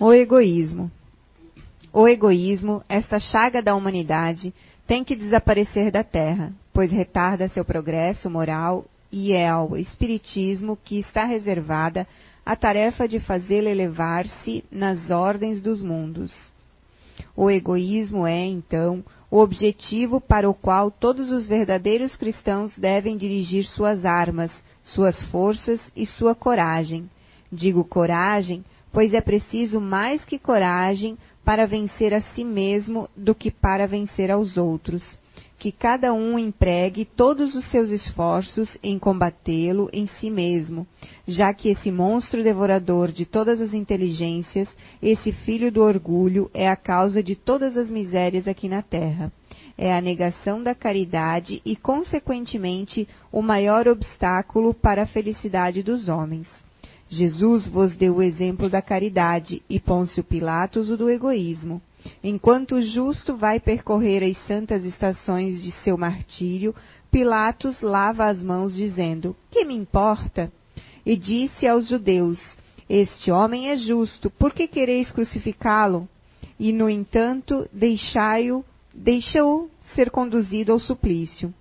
O egoísmo. O egoísmo, esta chaga da humanidade, tem que desaparecer da Terra, pois retarda seu progresso moral e é ao Espiritismo que está reservada a tarefa de fazê-lo elevar-se nas ordens dos mundos. O egoísmo é, então, o objetivo para o qual todos os verdadeiros cristãos devem dirigir suas armas, suas forças e sua coragem. Digo coragem, pois é preciso mais que coragem para vencer a si mesmo do que para vencer aos outros. Que cada um empregue todos os seus esforços em combatê-lo em si mesmo, já que esse monstro devorador de todas as inteligências, esse filho do orgulho, é a causa de todas as misérias aqui na terra é a negação da caridade e, consequentemente, o maior obstáculo para a felicidade dos homens. Jesus vos deu o exemplo da caridade e Pôncio Pilatos o do egoísmo. Enquanto o justo vai percorrer as santas estações de seu martírio, Pilatos lava as mãos, dizendo: Que me importa? E disse aos judeus: Este homem é justo, por que quereis crucificá-lo? E, no entanto, deixai-o, deixa-o ser conduzido ao suplício.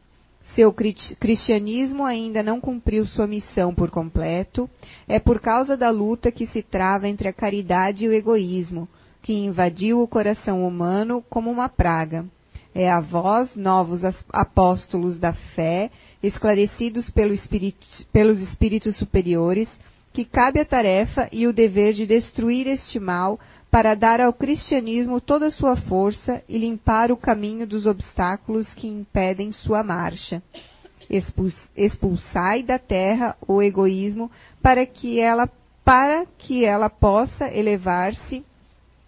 Seu cristianismo ainda não cumpriu sua missão por completo, é por causa da luta que se trava entre a caridade e o egoísmo, que invadiu o coração humano como uma praga. É a vós, novos apóstolos da fé, esclarecidos pelo espírito, pelos espíritos superiores, que cabe a tarefa e o dever de destruir este mal para dar ao cristianismo toda a sua força e limpar o caminho dos obstáculos que impedem sua marcha. Expulsai da terra o egoísmo para que ela para que ela possa elevar-se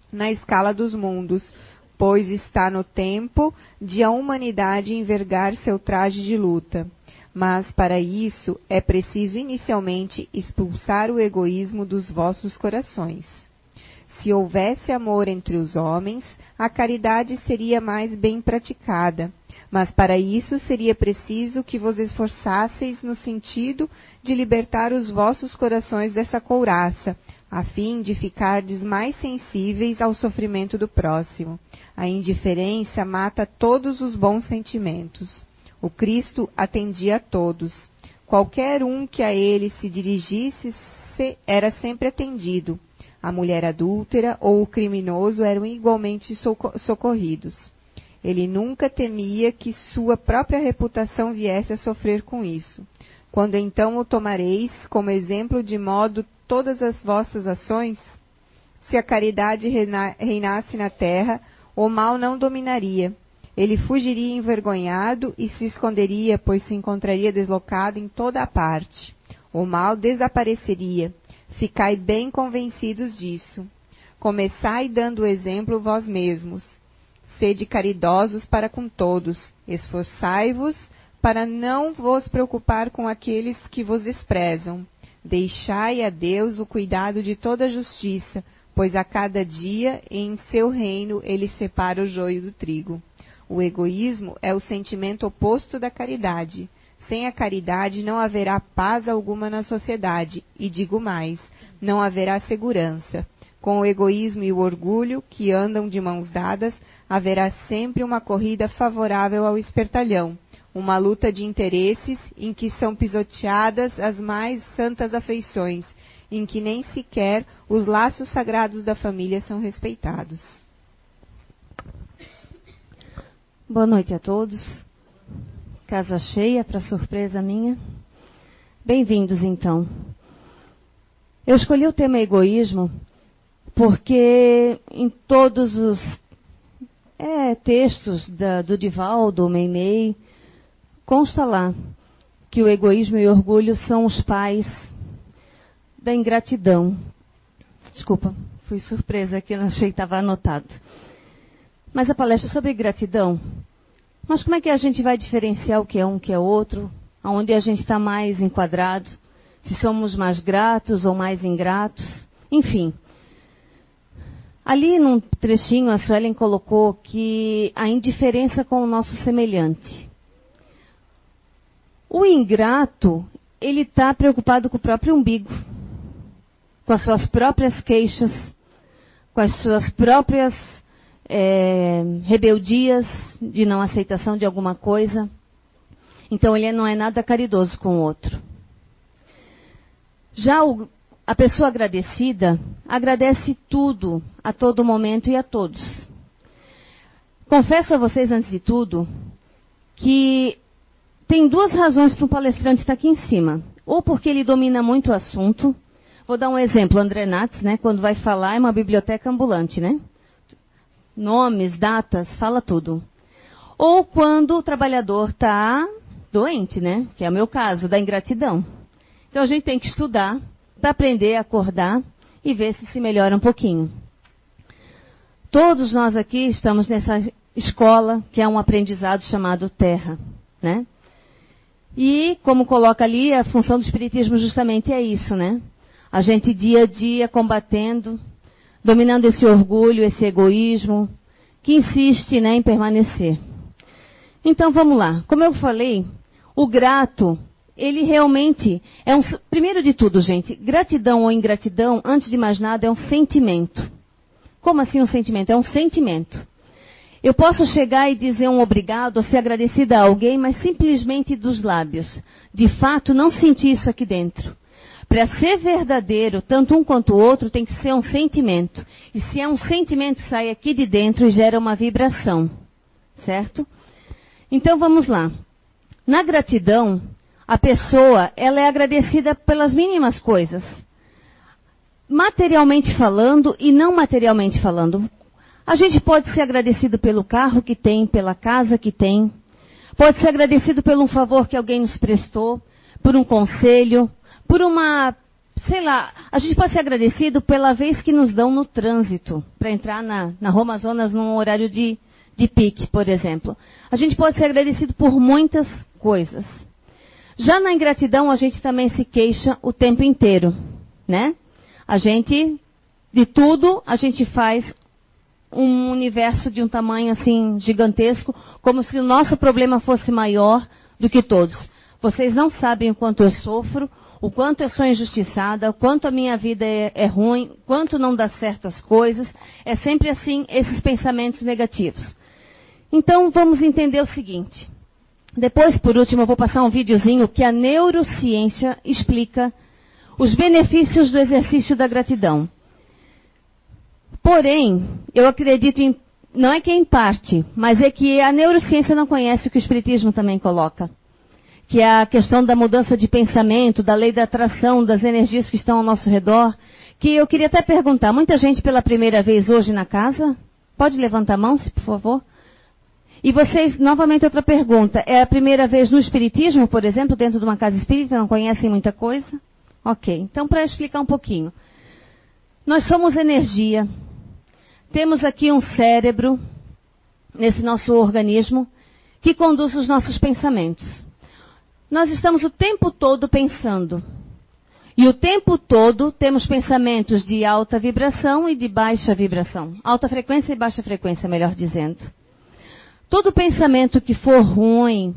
na escala dos mundos, pois está no tempo de a humanidade envergar seu traje de luta. Mas para isso é preciso inicialmente expulsar o egoísmo dos vossos corações. Se houvesse amor entre os homens, a caridade seria mais bem praticada. Mas para isso seria preciso que vos esforçasseis no sentido de libertar os vossos corações dessa couraça, a fim de ficardes mais sensíveis ao sofrimento do próximo. A indiferença mata todos os bons sentimentos. O Cristo atendia a todos. Qualquer um que a ele se dirigisse era sempre atendido a mulher adúltera ou o criminoso eram igualmente socorridos. Ele nunca temia que sua própria reputação viesse a sofrer com isso. Quando então o tomareis como exemplo de modo todas as vossas ações? Se a caridade reinasse na terra, o mal não dominaria. Ele fugiria envergonhado e se esconderia, pois se encontraria deslocado em toda a parte. O mal desapareceria Ficai bem convencidos disso. Começai dando o exemplo vós mesmos. Sede caridosos para com todos. Esforçai-vos para não vos preocupar com aqueles que vos desprezam. Deixai a Deus o cuidado de toda a justiça, pois a cada dia em seu reino ele separa o joio do trigo. O egoísmo é o sentimento oposto da caridade. Sem a caridade não haverá paz alguma na sociedade, e digo mais, não haverá segurança. Com o egoísmo e o orgulho, que andam de mãos dadas, haverá sempre uma corrida favorável ao espertalhão, uma luta de interesses em que são pisoteadas as mais santas afeições, em que nem sequer os laços sagrados da família são respeitados. Boa noite a todos. Casa cheia, para surpresa minha. Bem-vindos, então. Eu escolhi o tema egoísmo porque em todos os é, textos da, do Divaldo, Meimei, consta lá que o egoísmo e o orgulho são os pais da ingratidão. Desculpa, fui surpresa que eu não achei que estava anotado. Mas a palestra sobre gratidão mas como é que a gente vai diferenciar o que é um, que é outro? Aonde a gente está mais enquadrado? Se somos mais gratos ou mais ingratos? Enfim. Ali num trechinho a Suelen colocou que a indiferença com o nosso semelhante. O ingrato, ele está preocupado com o próprio umbigo, com as suas próprias queixas, com as suas próprias é, rebeldias de não aceitação de alguma coisa. Então ele não é nada caridoso com o outro. Já o, a pessoa agradecida agradece tudo, a todo momento e a todos. Confesso a vocês, antes de tudo, que tem duas razões para um palestrante estar aqui em cima. Ou porque ele domina muito o assunto. Vou dar um exemplo, André Natz, né, quando vai falar, é uma biblioteca ambulante, né? Nomes, datas, fala tudo. Ou quando o trabalhador está doente, né? Que é o meu caso, da ingratidão. Então a gente tem que estudar para aprender a acordar e ver se se melhora um pouquinho. Todos nós aqui estamos nessa escola que é um aprendizado chamado Terra, né? E como coloca ali, a função do espiritismo justamente é isso, né? A gente dia a dia combatendo, dominando esse orgulho, esse egoísmo que insiste, né, em permanecer. Então vamos lá. Como eu falei, o grato ele realmente é um. Primeiro de tudo, gente, gratidão ou ingratidão, antes de mais nada, é um sentimento. Como assim um sentimento? É um sentimento. Eu posso chegar e dizer um obrigado ou ser agradecida a alguém, mas simplesmente dos lábios. De fato, não senti isso aqui dentro. Para ser verdadeiro, tanto um quanto o outro, tem que ser um sentimento. E se é um sentimento, sai aqui de dentro e gera uma vibração. Certo? Então vamos lá. Na gratidão, a pessoa ela é agradecida pelas mínimas coisas. Materialmente falando e não materialmente falando. A gente pode ser agradecido pelo carro que tem, pela casa que tem. Pode ser agradecido por um favor que alguém nos prestou, por um conselho, por uma, sei lá, a gente pode ser agradecido pela vez que nos dão no trânsito, para entrar na, na Roma Zonas num horário de, de pique, por exemplo. A gente pode ser agradecido por muitas coisas. Já na ingratidão, a gente também se queixa o tempo inteiro, né? A gente, de tudo, a gente faz um universo de um tamanho assim gigantesco, como se o nosso problema fosse maior do que todos. Vocês não sabem o quanto eu sofro, o quanto eu sou injustiçada, o quanto a minha vida é, é ruim, quanto não dá certo as coisas. É sempre assim esses pensamentos negativos. Então vamos entender o seguinte. Depois, por último, eu vou passar um videozinho que a neurociência explica os benefícios do exercício da gratidão. Porém, eu acredito em, não é que é em parte, mas é que a neurociência não conhece o que o espiritismo também coloca. Que é a questão da mudança de pensamento, da lei da atração, das energias que estão ao nosso redor. Que eu queria até perguntar, muita gente pela primeira vez hoje na casa? Pode levantar a mão, se por favor? E vocês, novamente outra pergunta. É a primeira vez no Espiritismo, por exemplo, dentro de uma casa espírita, não conhecem muita coisa? Ok. Então, para explicar um pouquinho. Nós somos energia. Temos aqui um cérebro, nesse nosso organismo, que conduz os nossos pensamentos. Nós estamos o tempo todo pensando. E o tempo todo temos pensamentos de alta vibração e de baixa vibração. Alta frequência e baixa frequência, melhor dizendo. Todo pensamento que for ruim,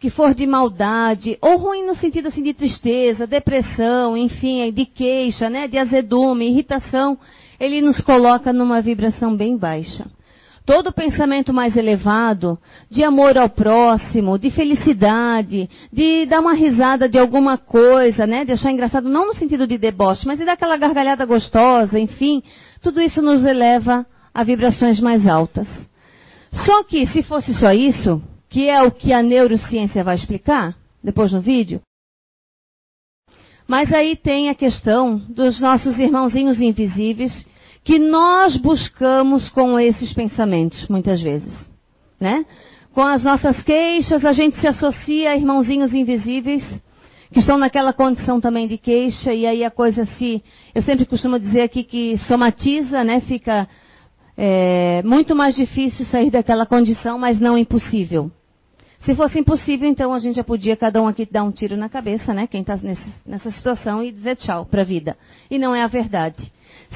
que for de maldade, ou ruim no sentido assim de tristeza, depressão, enfim, de queixa, né, de azedume, irritação, ele nos coloca numa vibração bem baixa. Todo pensamento mais elevado, de amor ao próximo, de felicidade, de dar uma risada de alguma coisa, né, de achar engraçado, não no sentido de deboche, mas de dar aquela gargalhada gostosa, enfim, tudo isso nos eleva a vibrações mais altas. Só que se fosse só isso, que é o que a neurociência vai explicar depois no vídeo, mas aí tem a questão dos nossos irmãozinhos invisíveis que nós buscamos com esses pensamentos, muitas vezes. Né? Com as nossas queixas, a gente se associa a irmãozinhos invisíveis que estão naquela condição também de queixa, e aí a coisa se. Eu sempre costumo dizer aqui que somatiza, né? Fica é muito mais difícil sair daquela condição, mas não impossível. Se fosse impossível, então a gente já podia cada um aqui dar um tiro na cabeça, né? Quem está nessa situação e dizer tchau para a vida. E não é a verdade.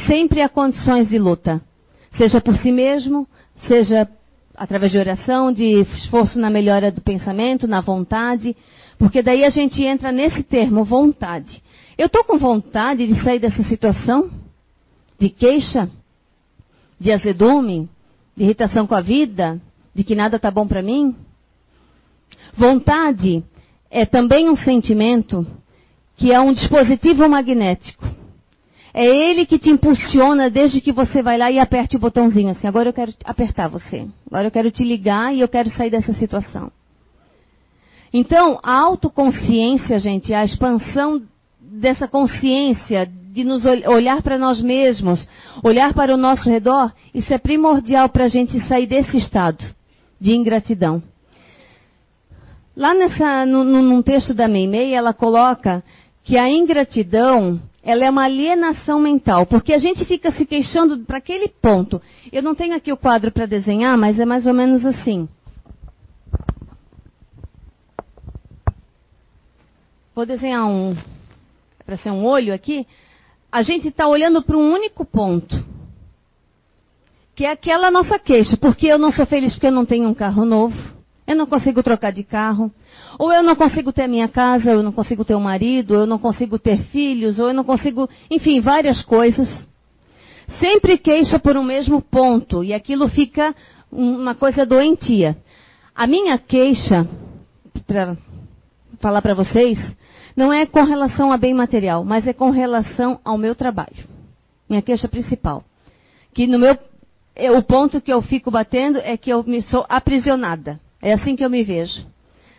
Sempre há condições de luta, seja por si mesmo, seja através de oração, de esforço na melhora do pensamento, na vontade, porque daí a gente entra nesse termo vontade. Eu estou com vontade de sair dessa situação de queixa? de azedume, de irritação com a vida, de que nada está bom para mim? Vontade é também um sentimento que é um dispositivo magnético. É ele que te impulsiona desde que você vai lá e aperte o botãozinho assim. Agora eu quero apertar você. Agora eu quero te ligar e eu quero sair dessa situação. Então, a autoconsciência, gente, a expansão dessa consciência, de nos olhar para nós mesmos, olhar para o nosso redor, isso é primordial para a gente sair desse estado de ingratidão. Lá nessa, no, num texto da Meimei, ela coloca que a ingratidão ela é uma alienação mental, porque a gente fica se queixando para aquele ponto. Eu não tenho aqui o quadro para desenhar, mas é mais ou menos assim. Vou desenhar um, para ser um olho aqui. A gente está olhando para um único ponto, que é aquela nossa queixa, porque eu não sou feliz porque eu não tenho um carro novo, eu não consigo trocar de carro, ou eu não consigo ter minha casa, ou eu não consigo ter um marido, ou eu não consigo ter filhos, ou eu não consigo, enfim, várias coisas. Sempre queixa por um mesmo ponto, e aquilo fica uma coisa doentia. A minha queixa, para falar para vocês, não é com relação a bem material, mas é com relação ao meu trabalho. Minha queixa principal. Que no meu, é, o ponto que eu fico batendo é que eu me sou aprisionada. É assim que eu me vejo.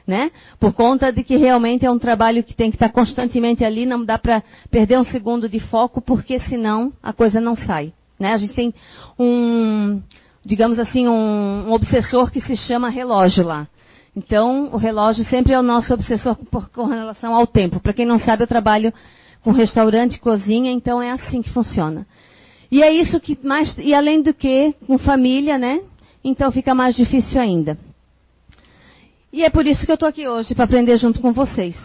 Né? Por conta de que realmente é um trabalho que tem que estar constantemente ali, não dá para perder um segundo de foco, porque senão a coisa não sai. Né? A gente tem um, digamos assim, um, um obsessor que se chama relógio lá. Então, o relógio sempre é o nosso obsessor com relação ao tempo. Para quem não sabe, eu trabalho com restaurante, cozinha, então é assim que funciona. E é isso que mais, e além do que, com família, né? Então fica mais difícil ainda. E é por isso que eu estou aqui hoje, para aprender junto com vocês.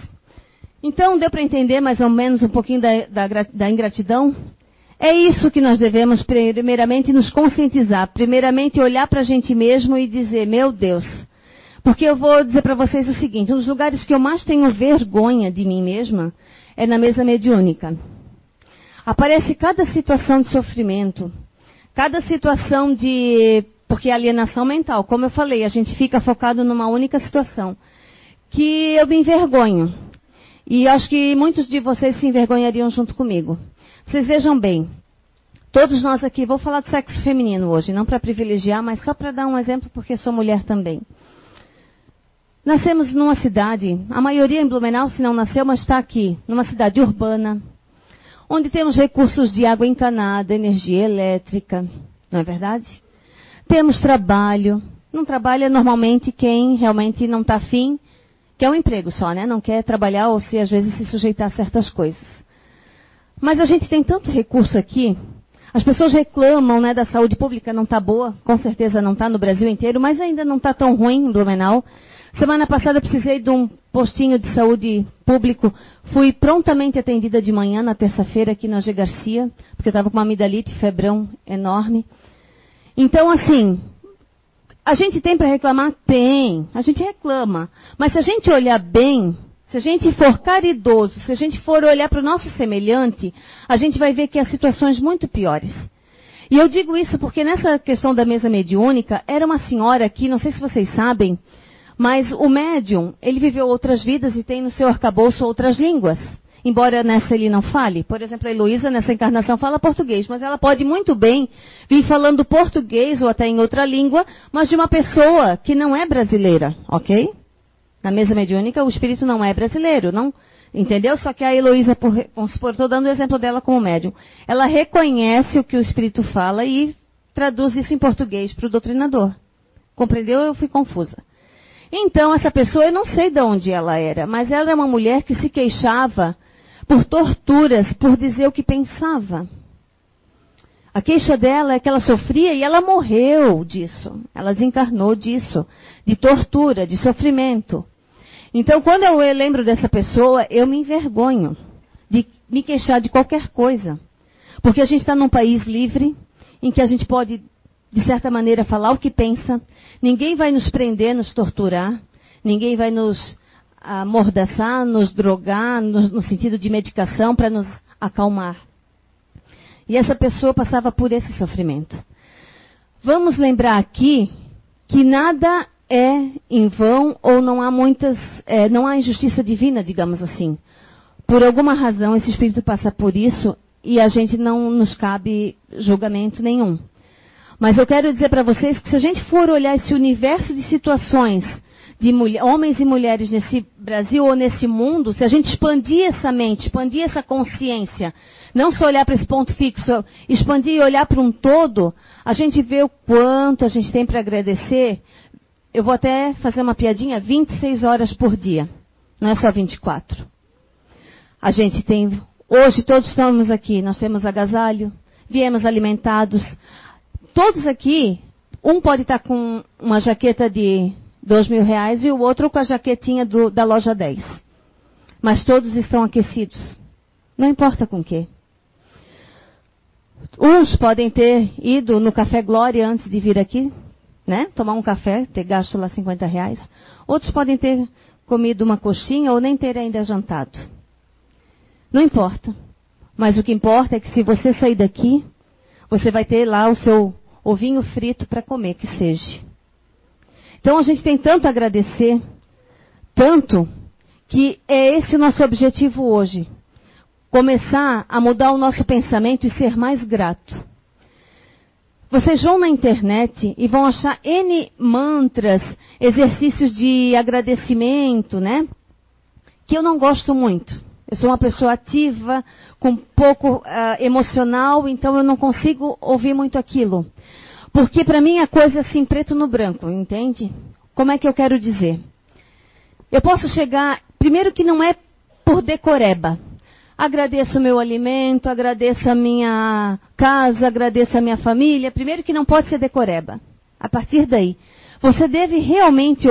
Então, deu para entender mais ou menos um pouquinho da, da, da ingratidão? É isso que nós devemos, primeiramente, nos conscientizar. Primeiramente, olhar para a gente mesmo e dizer: Meu Deus, porque eu vou dizer para vocês o seguinte: um dos lugares que eu mais tenho vergonha de mim mesma é na mesa mediúnica. Aparece cada situação de sofrimento, cada situação de. Porque é alienação mental, como eu falei, a gente fica focado numa única situação. Que eu me envergonho. E acho que muitos de vocês se envergonhariam junto comigo. Vocês vejam bem, todos nós aqui, vou falar do sexo feminino hoje, não para privilegiar, mas só para dar um exemplo, porque sou mulher também. Nascemos numa cidade, a maioria em Blumenau, se não nasceu, mas está aqui, numa cidade urbana, onde temos recursos de água encanada, energia elétrica, não é verdade? Temos trabalho. Não trabalha normalmente quem realmente não está afim, quer um emprego só, né? Não quer trabalhar ou se às vezes se sujeitar a certas coisas. Mas a gente tem tanto recurso aqui. As pessoas reclamam, né, da saúde pública não está boa, com certeza não está no Brasil inteiro, mas ainda não está tão ruim em Blumenau. Semana passada eu precisei de um postinho de saúde público. Fui prontamente atendida de manhã, na terça-feira, aqui na G Garcia, porque eu estava com uma amidalite, febrão enorme. Então, assim, a gente tem para reclamar? Tem. A gente reclama. Mas se a gente olhar bem, se a gente for caridoso, se a gente for olhar para o nosso semelhante, a gente vai ver que há situações muito piores. E eu digo isso porque nessa questão da mesa mediúnica, era uma senhora aqui, não sei se vocês sabem, mas o médium, ele viveu outras vidas e tem no seu arcabouço outras línguas. Embora nessa ele não fale. Por exemplo, a Heloísa, nessa encarnação, fala português, mas ela pode muito bem vir falando português ou até em outra língua, mas de uma pessoa que não é brasileira, ok? Na mesa mediúnica, o espírito não é brasileiro, não. Entendeu? Só que a Heloísa, vamos supor, estou dando o exemplo dela como médium. Ela reconhece o que o espírito fala e traduz isso em português para o doutrinador. Compreendeu? Eu fui confusa. Então, essa pessoa, eu não sei de onde ela era, mas ela era uma mulher que se queixava por torturas, por dizer o que pensava. A queixa dela é que ela sofria e ela morreu disso. Ela desencarnou disso, de tortura, de sofrimento. Então, quando eu lembro dessa pessoa, eu me envergonho de me queixar de qualquer coisa. Porque a gente está num país livre, em que a gente pode de certa maneira, falar o que pensa. Ninguém vai nos prender, nos torturar. Ninguém vai nos amordaçar, nos drogar, no, no sentido de medicação, para nos acalmar. E essa pessoa passava por esse sofrimento. vamos lembrar aqui que nada é em vão ou não há muitas, é, não há injustiça divina, digamos assim. Por alguma razão esse espírito passa por isso e a gente não nos cabe julgamento nenhum. Mas eu quero dizer para vocês que se a gente for olhar esse universo de situações de mulher, homens e mulheres nesse Brasil ou nesse mundo, se a gente expandir essa mente, expandir essa consciência, não só olhar para esse ponto fixo, expandir e olhar para um todo, a gente vê o quanto a gente tem para agradecer. Eu vou até fazer uma piadinha, 26 horas por dia, não é só 24. A gente tem, hoje todos estamos aqui, nós temos agasalho, viemos alimentados. Todos aqui, um pode estar com uma jaqueta de dois mil reais e o outro com a jaquetinha do, da loja 10. Mas todos estão aquecidos. Não importa com o quê. Uns podem ter ido no Café Glória antes de vir aqui, né? Tomar um café, ter gasto lá 50 reais. Outros podem ter comido uma coxinha ou nem ter ainda jantado. Não importa. Mas o que importa é que se você sair daqui, você vai ter lá o seu ovinho frito para comer, que seja. Então a gente tem tanto a agradecer, tanto, que é esse o nosso objetivo hoje. Começar a mudar o nosso pensamento e ser mais grato. Vocês vão na internet e vão achar N mantras, exercícios de agradecimento, né? Que eu não gosto muito. Eu sou uma pessoa ativa, com pouco uh, emocional, então eu não consigo ouvir muito aquilo. Porque para mim é coisa assim, preto no branco, entende? Como é que eu quero dizer? Eu posso chegar, primeiro que não é por decoreba. Agradeço o meu alimento, agradeço a minha casa, agradeço a minha família. Primeiro que não pode ser decoreba. A partir daí, você deve realmente,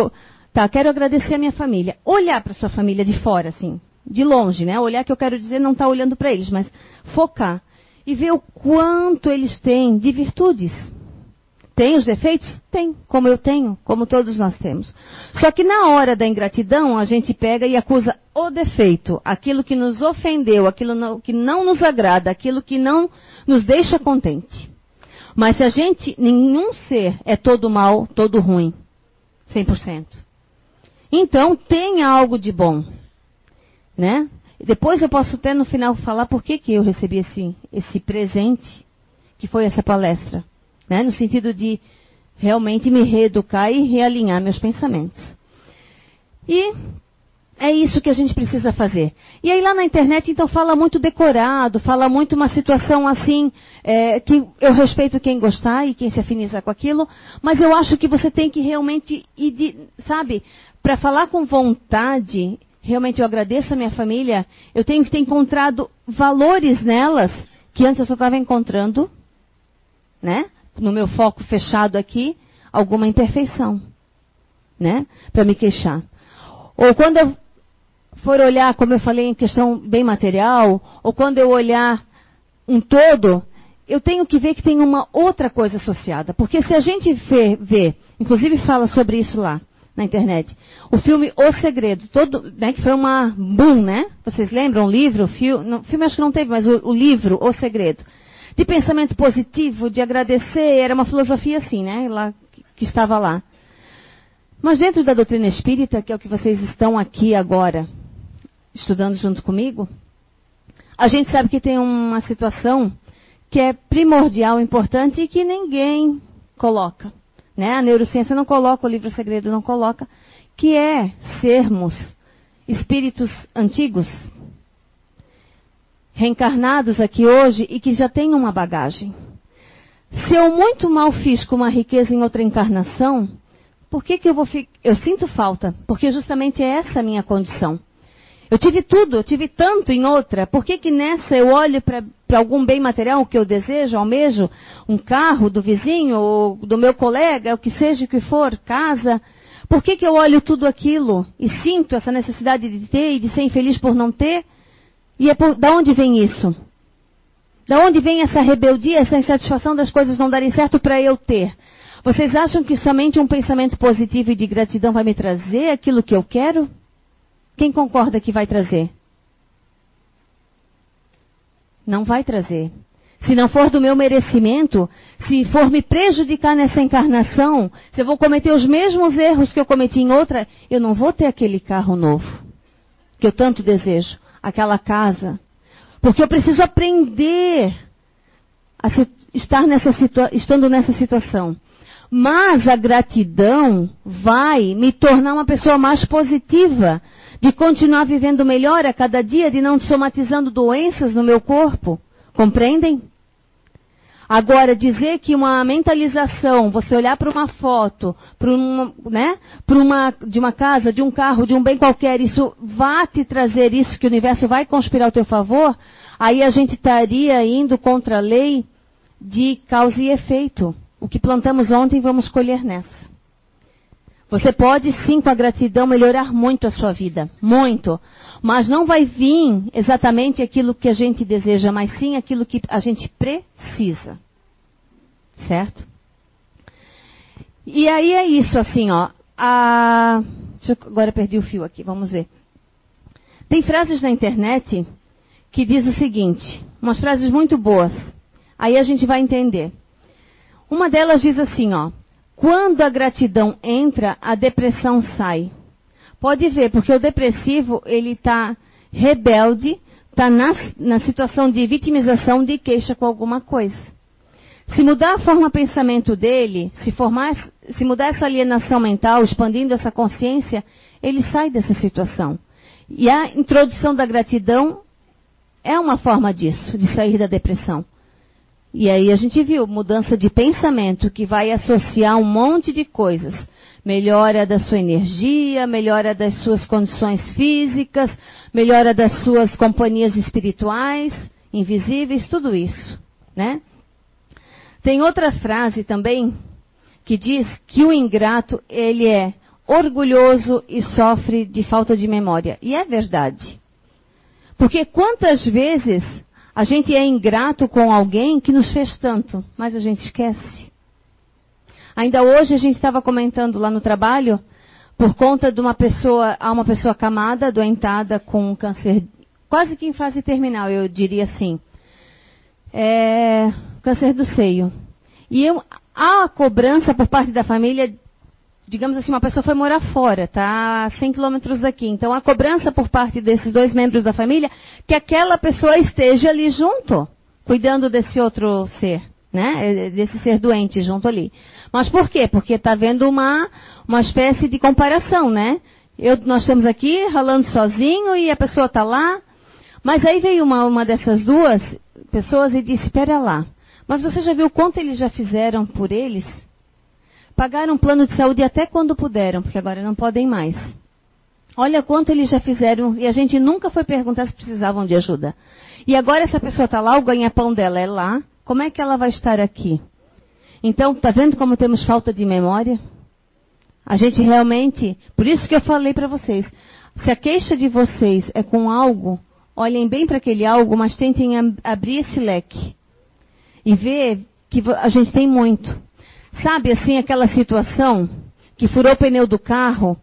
tá, quero agradecer a minha família. Olhar para sua família de fora, assim de longe, né? Olhar que eu quero dizer não está olhando para eles, mas focar e ver o quanto eles têm de virtudes. Tem os defeitos? Tem, como eu tenho, como todos nós temos. Só que na hora da ingratidão, a gente pega e acusa o defeito, aquilo que nos ofendeu, aquilo que não nos agrada, aquilo que não nos deixa contente. Mas se a gente, nenhum ser é todo mal, todo ruim, 100%. Então, tem algo de bom né? Depois eu posso até no final falar por que, que eu recebi esse, esse presente, que foi essa palestra, né? No sentido de realmente me reeducar e realinhar meus pensamentos. E é isso que a gente precisa fazer. E aí lá na internet, então, fala muito decorado, fala muito uma situação assim, é, que eu respeito quem gostar e quem se afiniza com aquilo, mas eu acho que você tem que realmente ir, de, sabe, para falar com vontade realmente eu agradeço a minha família, eu tenho que ter encontrado valores nelas que antes eu só estava encontrando, né? No meu foco fechado aqui, alguma imperfeição, né? Para me queixar. Ou quando eu for olhar, como eu falei, em questão bem material, ou quando eu olhar um todo, eu tenho que ver que tem uma outra coisa associada. Porque se a gente vê, vê inclusive fala sobre isso lá, na internet. O filme O Segredo, todo, né, que foi uma boom, né? Vocês lembram o livro? O filme, o filme acho que não teve, mas o, o, livro O Segredo. De pensamento positivo, de agradecer, era uma filosofia assim, né? Lá, que, estava lá. Mas dentro da doutrina espírita, que é o que vocês estão aqui agora estudando junto comigo, a gente sabe que tem uma situação que é primordial, importante e que ninguém coloca né? A neurociência não coloca, o livro segredo não coloca, que é sermos espíritos antigos, reencarnados aqui hoje e que já têm uma bagagem. Se eu muito mal fiz com uma riqueza em outra encarnação, por que, que eu vou ficar. Eu sinto falta, porque justamente é essa a minha condição. Eu tive tudo, eu tive tanto em outra. Por que, que nessa eu olho para algum bem material que eu desejo, almejo? Um carro do vizinho, ou do meu colega, o que seja que for, casa. Por que, que eu olho tudo aquilo e sinto essa necessidade de ter e de ser infeliz por não ter? E é por, da onde vem isso? Da onde vem essa rebeldia, essa insatisfação das coisas não darem certo para eu ter? Vocês acham que somente um pensamento positivo e de gratidão vai me trazer aquilo que eu quero? Quem concorda que vai trazer? Não vai trazer. se não for do meu merecimento, se for me prejudicar nessa encarnação, se eu vou cometer os mesmos erros que eu cometi em outra, eu não vou ter aquele carro novo que eu tanto desejo, aquela casa. Porque eu preciso aprender a estar nessa estando nessa situação. Mas a gratidão vai me tornar uma pessoa mais positiva, de continuar vivendo melhor a cada dia, de não somatizando doenças no meu corpo. Compreendem? Agora, dizer que uma mentalização, você olhar para uma foto, para uma, né, uma, de uma casa, de um carro, de um bem qualquer, isso vai te trazer isso, que o universo vai conspirar ao teu favor, aí a gente estaria indo contra a lei de causa e efeito. O que plantamos ontem, vamos colher nessa. Você pode sim, com a gratidão, melhorar muito a sua vida. Muito. Mas não vai vir exatamente aquilo que a gente deseja, mas sim aquilo que a gente precisa. Certo? E aí é isso, assim, ó. A... Eu... agora perdi o fio aqui, vamos ver. Tem frases na internet que diz o seguinte, umas frases muito boas. Aí a gente vai entender. Uma delas diz assim, ó: quando a gratidão entra, a depressão sai. Pode ver, porque o depressivo, ele está rebelde, está na, na situação de vitimização, de queixa com alguma coisa. Se mudar a forma de pensamento dele, se, formar, se mudar essa alienação mental, expandindo essa consciência, ele sai dessa situação. E a introdução da gratidão é uma forma disso, de sair da depressão. E aí a gente viu mudança de pensamento que vai associar um monte de coisas. Melhora da sua energia, melhora das suas condições físicas, melhora das suas companhias espirituais, invisíveis, tudo isso, né? Tem outra frase também que diz que o ingrato ele é orgulhoso e sofre de falta de memória. E é verdade. Porque quantas vezes a gente é ingrato com alguém que nos fez tanto, mas a gente esquece. Ainda hoje a gente estava comentando lá no trabalho, por conta de uma pessoa, há uma pessoa camada, adoentada com câncer, quase que em fase terminal, eu diria assim. É, câncer do seio. E eu, há a cobrança por parte da família digamos assim, uma pessoa foi morar fora, tá a 100 quilômetros daqui. Então, a cobrança por parte desses dois membros da família que aquela pessoa esteja ali junto, cuidando desse outro ser, né? Desse ser doente junto ali. Mas por quê? Porque está havendo uma, uma espécie de comparação, né? Eu, nós estamos aqui ralando sozinho e a pessoa está lá. Mas aí veio uma, uma dessas duas pessoas e disse, espera lá. Mas você já viu quanto eles já fizeram por eles? Pagaram plano de saúde até quando puderam, porque agora não podem mais. Olha quanto eles já fizeram e a gente nunca foi perguntar se precisavam de ajuda. E agora essa pessoa está lá, o ganha-pão dela é lá, como é que ela vai estar aqui? Então, está vendo como temos falta de memória? A gente realmente, por isso que eu falei para vocês, se a queixa de vocês é com algo, olhem bem para aquele algo, mas tentem abrir esse leque e ver que a gente tem muito. Sabe assim, aquela situação que furou o pneu do carro,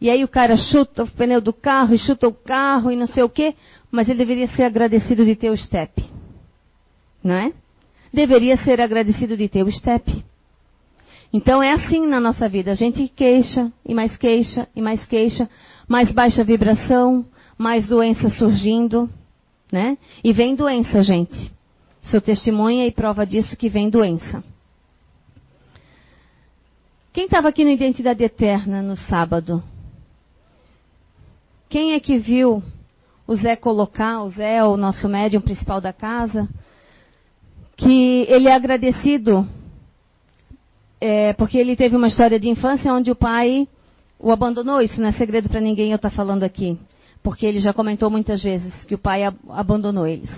e aí o cara chuta o pneu do carro e chuta o carro e não sei o quê, mas ele deveria ser agradecido de ter o step. Não é? Deveria ser agradecido de ter o step. Então é assim na nossa vida. A gente queixa, e mais queixa, e mais queixa, mais baixa vibração, mais doença surgindo, né? E vem doença, gente. Sou testemunha e prova disso que vem doença. Quem estava aqui no Identidade Eterna no sábado? Quem é que viu o Zé colocar, o Zé, o nosso médium principal da casa, que ele é agradecido é, porque ele teve uma história de infância onde o pai o abandonou. Isso não é segredo para ninguém eu estar tá falando aqui, porque ele já comentou muitas vezes que o pai abandonou eles.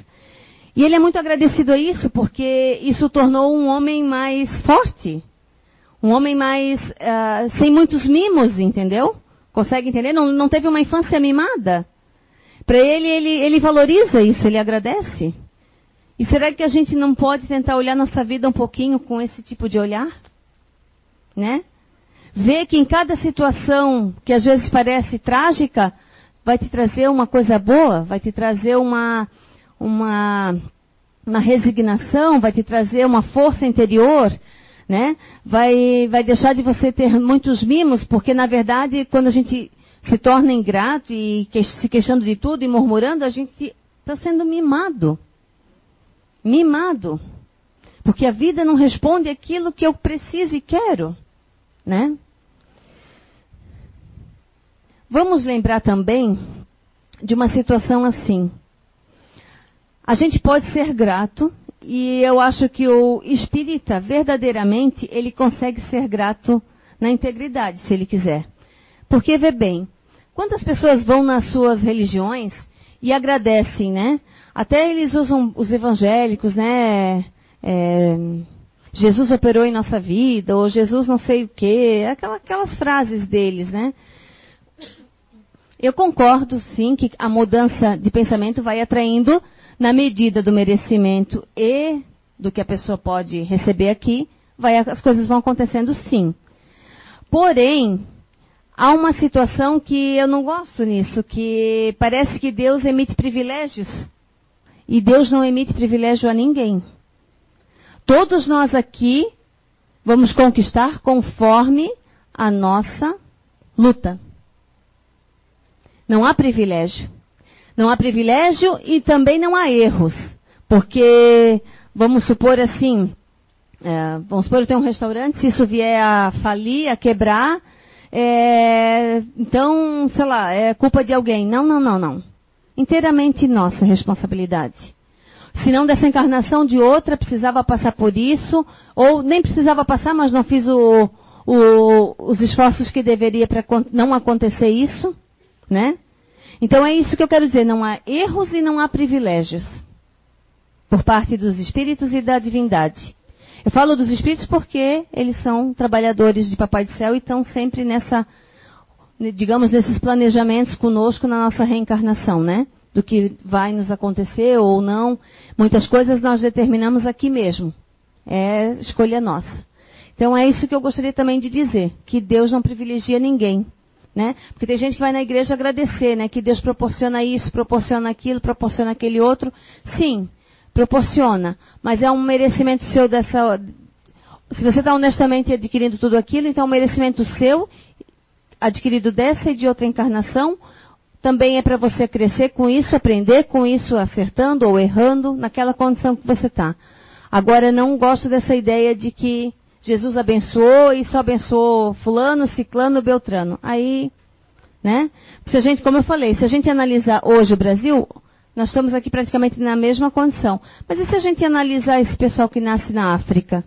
E ele é muito agradecido a isso porque isso o tornou um homem mais forte, um homem mais. Uh, sem muitos mimos, entendeu? Consegue entender? Não, não teve uma infância mimada. Para ele, ele, ele valoriza isso, ele agradece. E será que a gente não pode tentar olhar nossa vida um pouquinho com esse tipo de olhar? Né? Ver que em cada situação que às vezes parece trágica, vai te trazer uma coisa boa, vai te trazer uma, uma uma resignação, vai te trazer uma força interior, né? Vai, vai deixar de você ter muitos mimos, porque na verdade, quando a gente se torna ingrato e que, se queixando de tudo e murmurando, a gente está sendo mimado. Mimado. Porque a vida não responde aquilo que eu preciso e quero, né? Vamos lembrar também de uma situação assim. A gente pode ser grato e eu acho que o espírita, verdadeiramente, ele consegue ser grato na integridade, se ele quiser. Porque, vê bem, quantas pessoas vão nas suas religiões e agradecem, né? Até eles usam os evangélicos, né? É, Jesus operou em nossa vida, ou Jesus não sei o quê, aquelas, aquelas frases deles, né? Eu concordo, sim, que a mudança de pensamento vai atraindo na medida do merecimento e do que a pessoa pode receber aqui, vai, as coisas vão acontecendo sim. Porém, há uma situação que eu não gosto nisso, que parece que Deus emite privilégios. E Deus não emite privilégio a ninguém. Todos nós aqui vamos conquistar conforme a nossa luta. Não há privilégio. Não há privilégio e também não há erros. Porque, vamos supor assim, é, vamos supor eu tenho um restaurante, se isso vier a falir, a quebrar, é, então, sei lá, é culpa de alguém. Não, não, não, não. Inteiramente nossa responsabilidade. Se não dessa encarnação de outra, precisava passar por isso, ou nem precisava passar, mas não fiz o, o, os esforços que deveria para não acontecer isso, né? Então é isso que eu quero dizer, não há erros e não há privilégios por parte dos espíritos e da divindade. Eu falo dos espíritos porque eles são trabalhadores de Papai do Céu e estão sempre nessa, digamos, nesses planejamentos conosco na nossa reencarnação, né? Do que vai nos acontecer ou não. Muitas coisas nós determinamos aqui mesmo. É escolha nossa. Então é isso que eu gostaria também de dizer, que Deus não privilegia ninguém. Né? Porque tem gente que vai na igreja agradecer, né? Que Deus proporciona isso, proporciona aquilo, proporciona aquele outro. Sim, proporciona. Mas é um merecimento seu dessa. Se você está honestamente adquirindo tudo aquilo, então é um merecimento seu, adquirido dessa e de outra encarnação. Também é para você crescer com isso, aprender com isso, acertando ou errando naquela condição que você está. Agora, não gosto dessa ideia de que Jesus abençoou e só abençoou fulano, ciclano, beltrano. Aí, né? Se a gente, como eu falei, se a gente analisar hoje o Brasil, nós estamos aqui praticamente na mesma condição. Mas e se a gente analisar esse pessoal que nasce na África?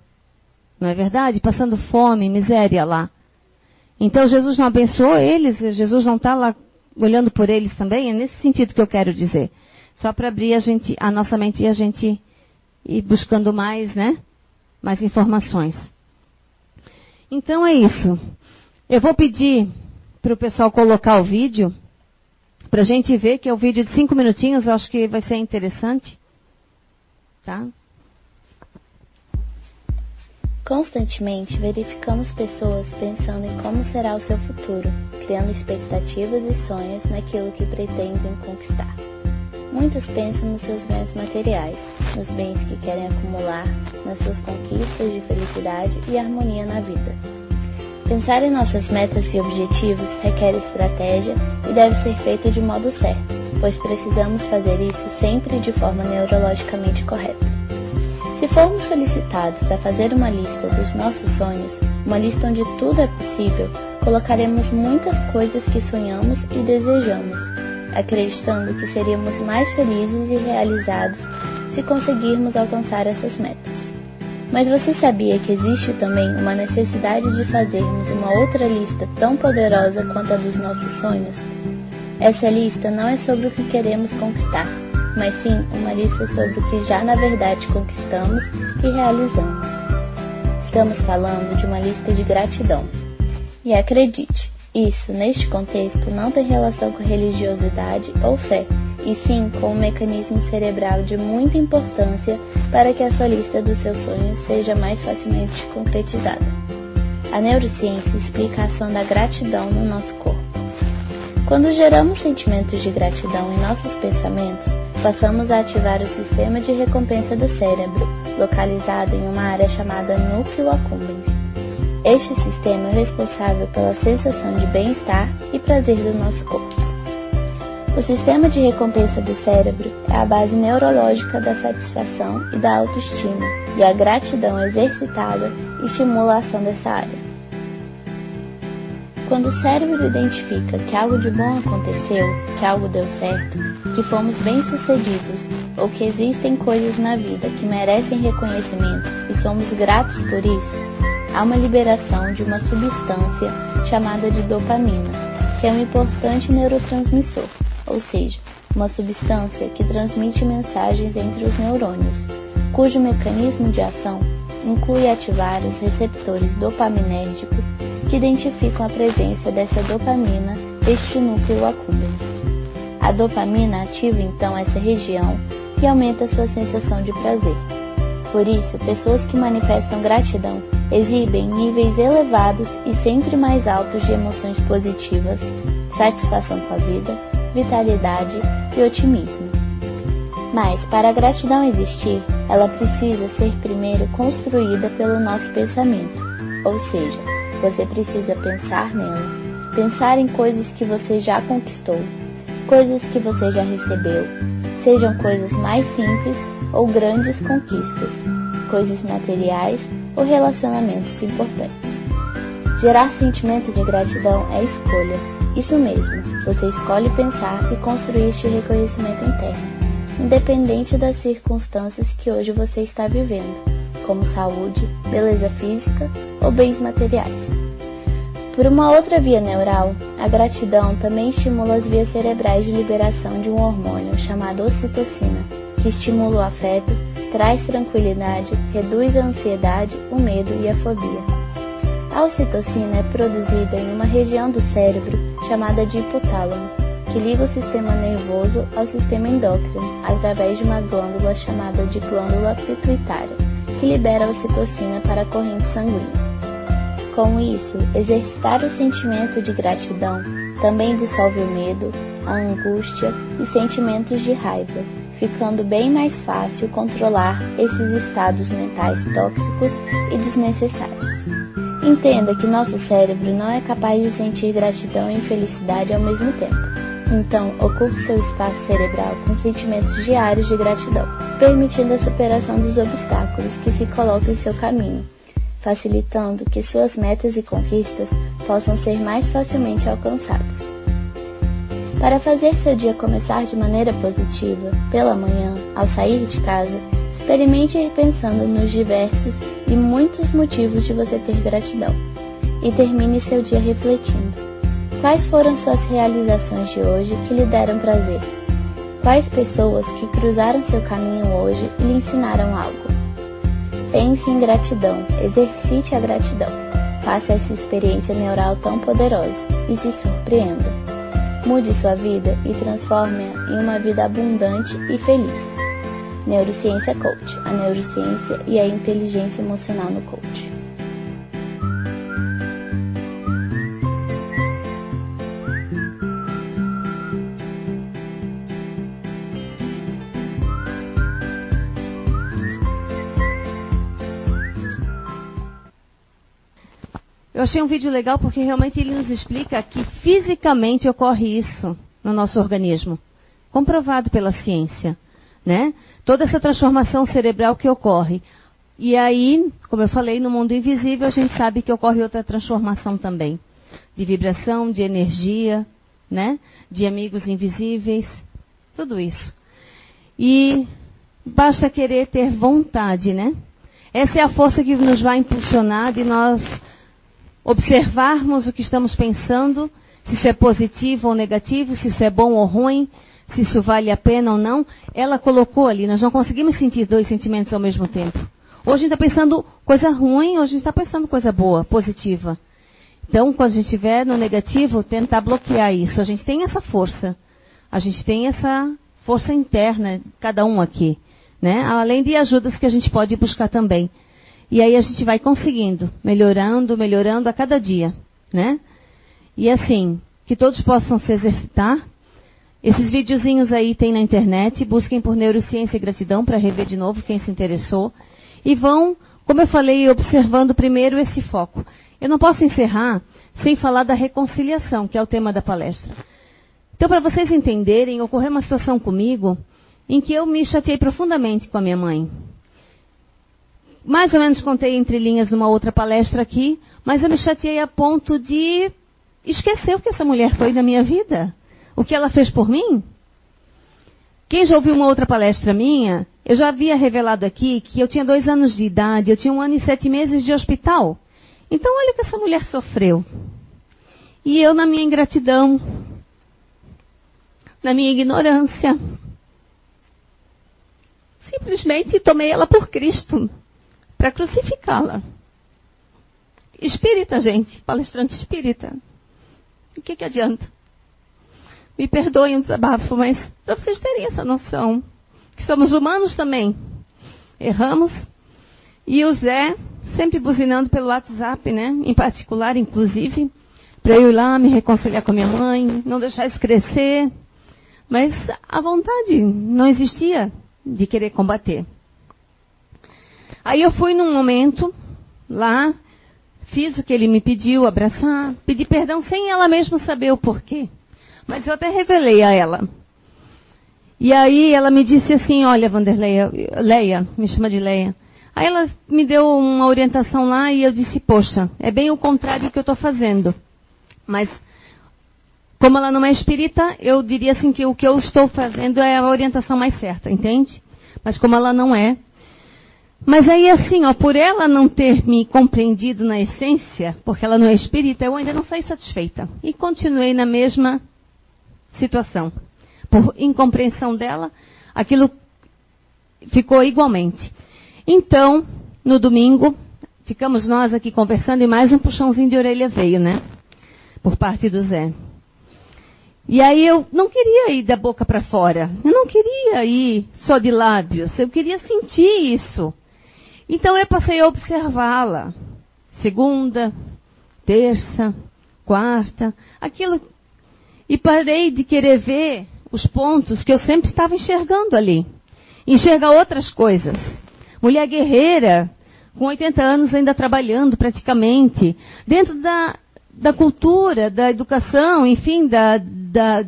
Não é verdade? Passando fome, miséria lá. Então Jesus não abençoou eles? Jesus não está lá olhando por eles também? É nesse sentido que eu quero dizer. Só para abrir a, gente, a nossa mente e a gente ir buscando mais, né? Mais informações. Então é isso. Eu vou pedir para o pessoal colocar o vídeo, para a gente ver que é um vídeo de cinco minutinhos, eu acho que vai ser interessante. Tá? Constantemente verificamos pessoas pensando em como será o seu futuro, criando expectativas e sonhos naquilo que pretendem conquistar. Muitos pensam nos seus ganhos materiais, nos bens que querem acumular, nas suas conquistas de felicidade e harmonia na vida. Pensar em nossas metas e objetivos requer estratégia e deve ser feito de modo certo, pois precisamos fazer isso sempre de forma neurologicamente correta. Se formos solicitados a fazer uma lista dos nossos sonhos, uma lista onde tudo é possível, colocaremos muitas coisas que sonhamos e desejamos acreditando que seríamos mais felizes e realizados se conseguirmos alcançar essas metas. Mas você sabia que existe também uma necessidade de fazermos uma outra lista tão poderosa quanto a dos nossos sonhos? Essa lista não é sobre o que queremos conquistar, mas sim uma lista sobre o que já na verdade conquistamos e realizamos. Estamos falando de uma lista de gratidão. E acredite, isso, neste contexto, não tem relação com religiosidade ou fé, e sim com um mecanismo cerebral de muita importância para que a sua lista dos seus sonhos seja mais facilmente concretizada. A neurociência explica a ação da gratidão no nosso corpo. Quando geramos sentimentos de gratidão em nossos pensamentos, passamos a ativar o sistema de recompensa do cérebro, localizado em uma área chamada núcleo accumbens. Este sistema é responsável pela sensação de bem-estar e prazer do nosso corpo. O sistema de recompensa do cérebro é a base neurológica da satisfação e da autoestima, e a gratidão exercitada estimula a ação dessa área. Quando o cérebro identifica que algo de bom aconteceu, que algo deu certo, que fomos bem-sucedidos ou que existem coisas na vida que merecem reconhecimento e somos gratos por isso, há uma liberação de uma substância chamada de dopamina, que é um importante neurotransmissor, ou seja, uma substância que transmite mensagens entre os neurônios, cujo mecanismo de ação inclui ativar os receptores dopaminérgicos que identificam a presença dessa dopamina este núcleo accumbens. A dopamina ativa então essa região e aumenta sua sensação de prazer. Por isso, pessoas que manifestam gratidão exibem níveis elevados e sempre mais altos de emoções positivas, satisfação com a vida, vitalidade e otimismo. Mas, para a gratidão existir, ela precisa ser primeiro construída pelo nosso pensamento, ou seja, você precisa pensar nela, pensar em coisas que você já conquistou, coisas que você já recebeu, sejam coisas mais simples ou grandes conquistas, coisas materiais ou relacionamentos importantes. Gerar sentimento de gratidão é escolha. Isso mesmo, você escolhe pensar e construir este reconhecimento interno, independente das circunstâncias que hoje você está vivendo, como saúde, beleza física ou bens materiais. Por uma outra via neural, a gratidão também estimula as vias cerebrais de liberação de um hormônio chamado ocitocina, que estimula o afeto traz tranquilidade, reduz a ansiedade, o medo e a fobia. A ocitocina é produzida em uma região do cérebro chamada de hipotálamo, que liga o sistema nervoso ao sistema endócrino através de uma glândula chamada de glândula pituitária, que libera a ocitocina para a corrente sanguínea. Com isso, exercitar o sentimento de gratidão também dissolve o medo, a angústia e sentimentos de raiva, ficando bem mais fácil controlar esses estados mentais tóxicos e desnecessários. Entenda que nosso cérebro não é capaz de sentir gratidão e felicidade ao mesmo tempo. Então, ocupe seu espaço cerebral com sentimentos diários de gratidão, permitindo a superação dos obstáculos que se colocam em seu caminho, facilitando que suas metas e conquistas possam ser mais facilmente alcançadas. Para fazer seu dia começar de maneira positiva, pela manhã, ao sair de casa, experimente ir pensando nos diversos e muitos motivos de você ter gratidão. E termine seu dia refletindo. Quais foram suas realizações de hoje que lhe deram prazer? Quais pessoas que cruzaram seu caminho hoje e lhe ensinaram algo? Pense em gratidão, exercite a gratidão. Faça essa experiência neural tão poderosa e se surpreenda. Mude sua vida e transforme-a em uma vida abundante e feliz. Neurociência Coach, a neurociência e a inteligência emocional no coach. Eu achei um vídeo legal porque realmente ele nos explica que fisicamente ocorre isso no nosso organismo, comprovado pela ciência, né? Toda essa transformação cerebral que ocorre. E aí, como eu falei, no mundo invisível a gente sabe que ocorre outra transformação também, de vibração, de energia, né? De amigos invisíveis, tudo isso. E basta querer ter vontade, né? Essa é a força que nos vai impulsionar de nós observarmos o que estamos pensando, se isso é positivo ou negativo, se isso é bom ou ruim, se isso vale a pena ou não. Ela colocou ali, nós não conseguimos sentir dois sentimentos ao mesmo tempo. Hoje a gente está pensando coisa ruim, hoje a gente está pensando coisa boa, positiva. Então, quando a gente estiver no negativo, tentar bloquear isso. A gente tem essa força. A gente tem essa força interna, cada um aqui. Né? Além de ajudas que a gente pode buscar também. E aí a gente vai conseguindo, melhorando, melhorando a cada dia, né? E assim, que todos possam se exercitar. Esses videozinhos aí tem na internet, busquem por neurociência e gratidão para rever de novo quem se interessou. E vão, como eu falei, observando primeiro esse foco. Eu não posso encerrar sem falar da reconciliação, que é o tema da palestra. Então, para vocês entenderem, ocorreu uma situação comigo em que eu me chateei profundamente com a minha mãe. Mais ou menos contei entre linhas numa outra palestra aqui, mas eu me chateei a ponto de esquecer o que essa mulher foi na minha vida. O que ela fez por mim. Quem já ouviu uma outra palestra minha, eu já havia revelado aqui que eu tinha dois anos de idade, eu tinha um ano e sete meses de hospital. Então, olha o que essa mulher sofreu. E eu, na minha ingratidão, na minha ignorância, simplesmente tomei ela por Cristo para crucificá-la. Espírita, gente, palestrante espírita. O que, que adianta? Me perdoem o desabafo, mas para vocês terem essa noção, que somos humanos também. Erramos. E o Zé, sempre buzinando pelo WhatsApp, né? Em particular, inclusive, para eu ir lá me reconciliar com a minha mãe, não deixar isso crescer. Mas a vontade não existia de querer combater. Aí eu fui num momento lá, fiz o que ele me pediu, abraçar, pedi perdão sem ela mesma saber o porquê. Mas eu até revelei a ela. E aí ela me disse assim, olha, Vanderleia, Leia, me chama de Leia. Aí ela me deu uma orientação lá e eu disse, poxa, é bem o contrário que eu estou fazendo. Mas como ela não é espírita, eu diria assim que o que eu estou fazendo é a orientação mais certa, entende? Mas como ela não é. Mas aí assim, ó, por ela não ter me compreendido na essência, porque ela não é espírita, eu ainda não saí satisfeita. E continuei na mesma situação. Por incompreensão dela, aquilo ficou igualmente. Então, no domingo, ficamos nós aqui conversando e mais um puxãozinho de orelha veio, né? Por parte do Zé. E aí eu não queria ir da boca para fora. Eu não queria ir só de lábios. Eu queria sentir isso. Então eu passei a observá-la. Segunda, terça, quarta, aquilo. E parei de querer ver os pontos que eu sempre estava enxergando ali. Enxergar outras coisas. Mulher guerreira, com 80 anos ainda trabalhando praticamente, dentro da, da cultura, da educação, enfim, da, da,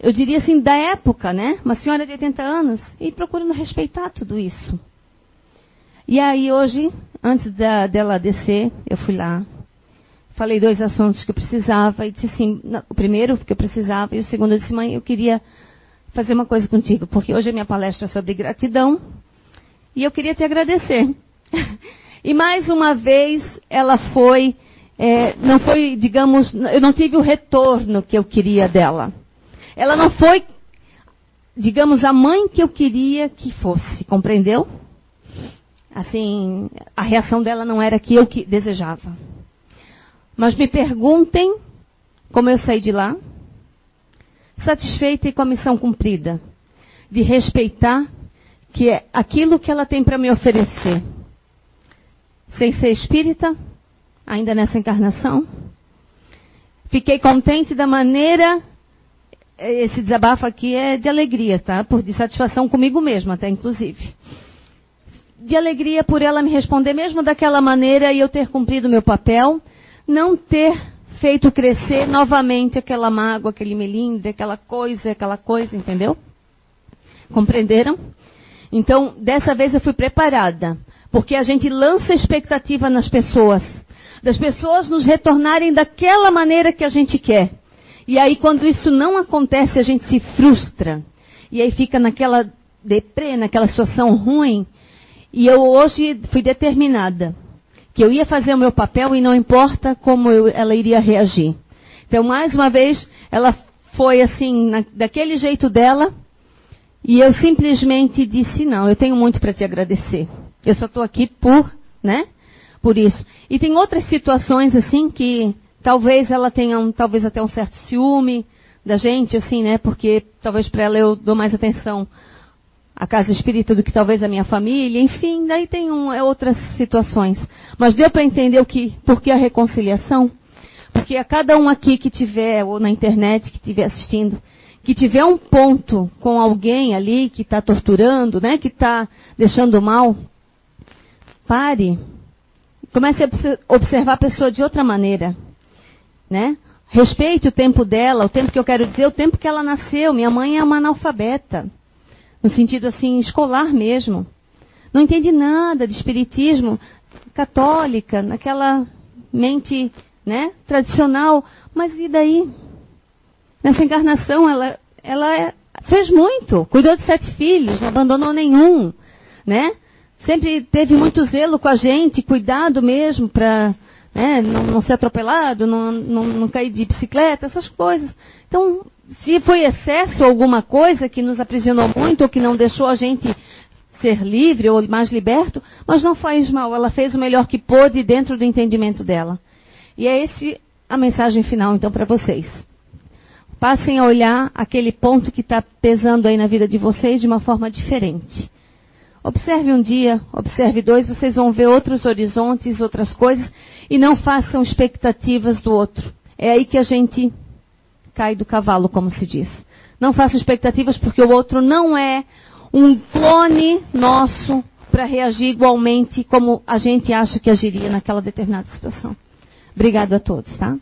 eu diria assim, da época, né? Uma senhora de 80 anos, e procurando respeitar tudo isso. E aí hoje, antes da, dela descer, eu fui lá, falei dois assuntos que eu precisava, e disse assim, o primeiro que eu precisava, e o segundo eu disse, mãe, eu queria fazer uma coisa contigo, porque hoje a minha palestra é sobre gratidão, e eu queria te agradecer. e mais uma vez, ela foi é, não foi, digamos, eu não tive o retorno que eu queria dela. Ela não foi, digamos, a mãe que eu queria que fosse, compreendeu? Assim, a reação dela não era que eu que desejava. Mas me perguntem como eu saí de lá, satisfeita e com a missão cumprida, de respeitar que é aquilo que ela tem para me oferecer. Sem ser espírita, ainda nessa encarnação. Fiquei contente da maneira. Esse desabafo aqui é de alegria, tá? Por de satisfação comigo mesma, até inclusive. De alegria por ela me responder mesmo daquela maneira e eu ter cumprido meu papel, não ter feito crescer novamente aquela mágoa, aquele melindre, aquela coisa, aquela coisa, entendeu? Compreenderam? Então, dessa vez eu fui preparada, porque a gente lança expectativa nas pessoas das pessoas nos retornarem daquela maneira que a gente quer. E aí, quando isso não acontece, a gente se frustra. E aí fica naquela deprê, naquela situação ruim. E eu hoje fui determinada que eu ia fazer o meu papel e não importa como eu, ela iria reagir. Então, mais uma vez, ela foi assim, na, daquele jeito dela, e eu simplesmente disse: não, eu tenho muito para te agradecer. Eu só estou aqui por, né? por isso. E tem outras situações assim que talvez ela tenha um, talvez até um certo ciúme da gente, assim, né? Porque talvez para ela eu dou mais atenção à casa espírita do que talvez a minha família, enfim, daí tem um, é outras situações. Mas deu para entender o que, por que a reconciliação? Porque a cada um aqui que tiver, ou na internet que estiver assistindo, que tiver um ponto com alguém ali que está torturando, né, que está deixando mal, pare. Comece a observar a pessoa de outra maneira. Né? Respeite o tempo dela, o tempo que eu quero dizer, o tempo que ela nasceu. Minha mãe é uma analfabeta. No sentido assim, escolar mesmo. Não entende nada de espiritismo católica, naquela mente né, tradicional. Mas e daí? Nessa encarnação, ela, ela é, fez muito. Cuidou de sete filhos, não abandonou nenhum. Né? Sempre teve muito zelo com a gente, cuidado mesmo para né, não, não, ser atropelado, não, não, não cair de bicicleta, essas coisas. Então, se foi excesso alguma coisa que nos aprisionou muito ou que não deixou a gente ser livre ou mais liberto, mas não faz mal. Ela fez o melhor que pôde dentro do entendimento dela. E é esse a mensagem final, então, para vocês. Passem a olhar aquele ponto que está pesando aí na vida de vocês de uma forma diferente. Observe um dia, observe dois, vocês vão ver outros horizontes, outras coisas, e não façam expectativas do outro. É aí que a gente cai do cavalo, como se diz. Não façam expectativas porque o outro não é um clone nosso para reagir igualmente como a gente acha que agiria naquela determinada situação. Obrigado a todos, tá?